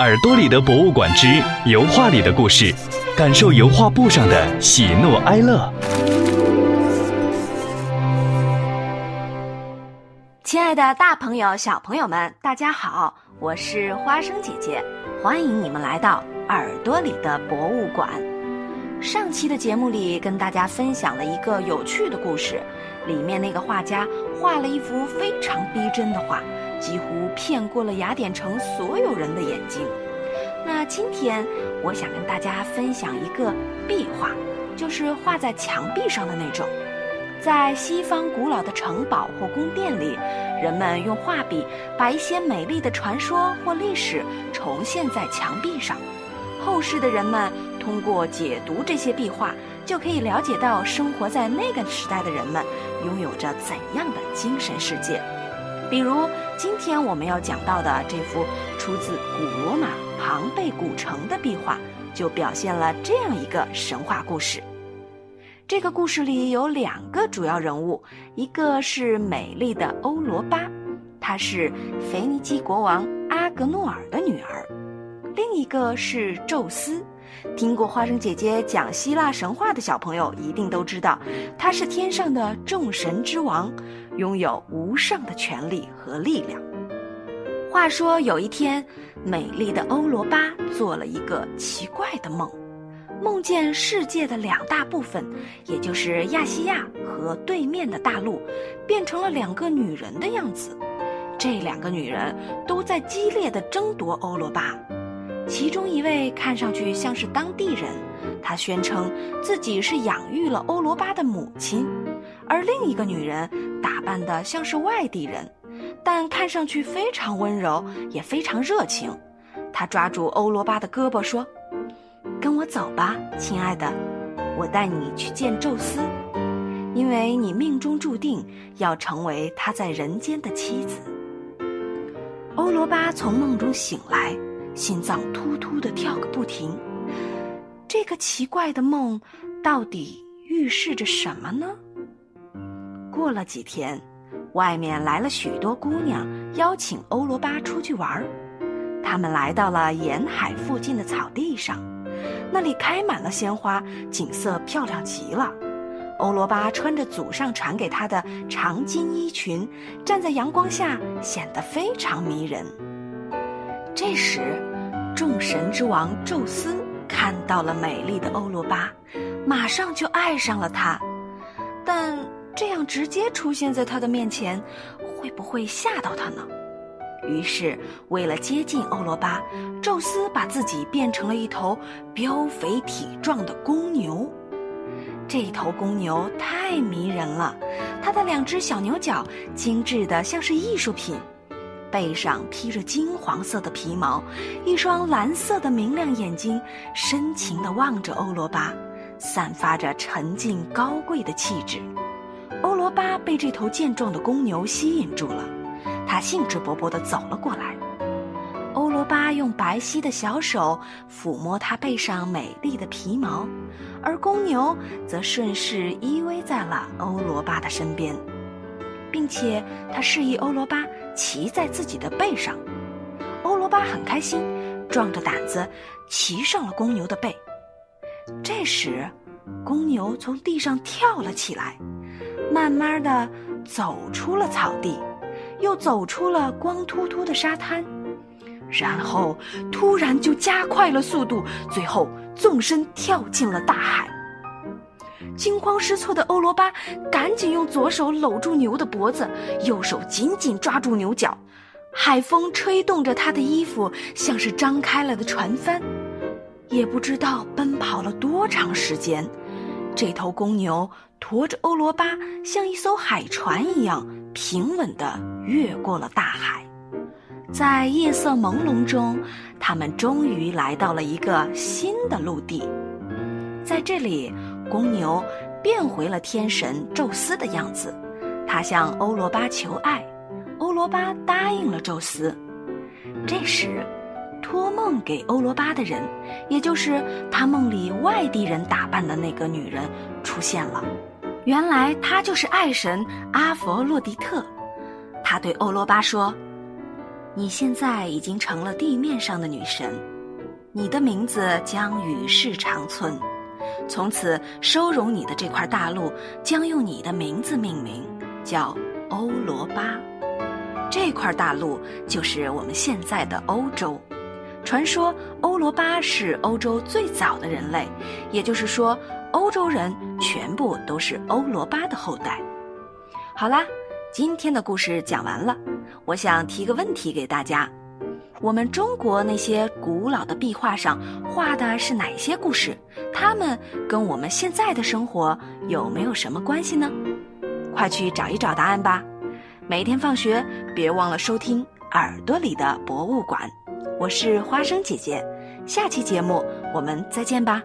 耳朵里的博物馆之油画里的故事，感受油画布上的喜怒哀乐。亲爱的，大朋友、小朋友们，大家好，我是花生姐姐，欢迎你们来到耳朵里的博物馆。上期的节目里，跟大家分享了一个有趣的故事，里面那个画家画了一幅非常逼真的画。几乎骗过了雅典城所有人的眼睛。那今天我想跟大家分享一个壁画，就是画在墙壁上的那种。在西方古老的城堡或宫殿里，人们用画笔把一些美丽的传说或历史重现在墙壁上。后世的人们通过解读这些壁画，就可以了解到生活在那个时代的人们拥有着怎样的精神世界。比如今天我们要讲到的这幅出自古罗马庞贝古城的壁画，就表现了这样一个神话故事。这个故事里有两个主要人物，一个是美丽的欧罗巴，她是腓尼基国王阿格诺尔的女儿；另一个是宙斯。听过花生姐姐讲希腊神话的小朋友一定都知道，他是天上的众神之王，拥有无上的权力和力量。话说有一天，美丽的欧罗巴做了一个奇怪的梦，梦见世界的两大部分，也就是亚细亚和对面的大陆，变成了两个女人的样子。这两个女人都在激烈的争夺欧罗巴。其中一位看上去像是当地人，他宣称自己是养育了欧罗巴的母亲；而另一个女人打扮的像是外地人，但看上去非常温柔，也非常热情。她抓住欧罗巴的胳膊说：“跟我走吧，亲爱的，我带你去见宙斯，因为你命中注定要成为他在人间的妻子。”欧罗巴从梦中醒来。心脏突突的跳个不停，这个奇怪的梦到底预示着什么呢？过了几天，外面来了许多姑娘，邀请欧罗巴出去玩儿。他们来到了沿海附近的草地上，那里开满了鲜花，景色漂亮极了。欧罗巴穿着祖上传给她的长金衣裙，站在阳光下，显得非常迷人。这时，众神之王宙斯看到了美丽的欧罗巴，马上就爱上了她。但这样直接出现在他的面前，会不会吓到他呢？于是，为了接近欧罗巴，宙斯把自己变成了一头膘肥体壮的公牛。这头公牛太迷人了，它的两只小牛角精致的像是艺术品。背上披着金黄色的皮毛，一双蓝色的明亮眼睛深情地望着欧罗巴，散发着沉静高贵的气质。欧罗巴被这头健壮的公牛吸引住了，他兴致勃勃地走了过来。欧罗巴用白皙的小手抚摸他背上美丽的皮毛，而公牛则顺势依偎在了欧罗巴的身边。并且他示意欧罗巴骑在自己的背上，欧罗巴很开心，壮着胆子骑上了公牛的背。这时，公牛从地上跳了起来，慢慢的走出了草地，又走出了光秃秃的沙滩，然后突然就加快了速度，最后纵身跳进了大海。惊慌失措的欧罗巴赶紧用左手搂住牛的脖子，右手紧紧抓住牛角。海风吹动着他的衣服，像是张开了的船帆。也不知道奔跑了多长时间，这头公牛驮着欧罗巴，像一艘海船一样平稳地越过了大海。在夜色朦胧中，他们终于来到了一个新的陆地，在这里。公牛变回了天神宙斯的样子，他向欧罗巴求爱，欧罗巴答应了宙斯。这时，托梦给欧罗巴的人，也就是他梦里外地人打扮的那个女人出现了。原来她就是爱神阿佛洛狄特。他对欧罗巴说：“你现在已经成了地面上的女神，你的名字将与世长存。从此，收容你的这块大陆将用你的名字命名，叫欧罗巴。这块大陆就是我们现在的欧洲。传说欧罗巴是欧洲最早的人类，也就是说，欧洲人全部都是欧罗巴的后代。好啦，今天的故事讲完了。我想提个问题给大家：我们中国那些古老的壁画上画的是哪些故事？他们跟我们现在的生活有没有什么关系呢？快去找一找答案吧！每天放学别忘了收听《耳朵里的博物馆》。我是花生姐姐，下期节目我们再见吧。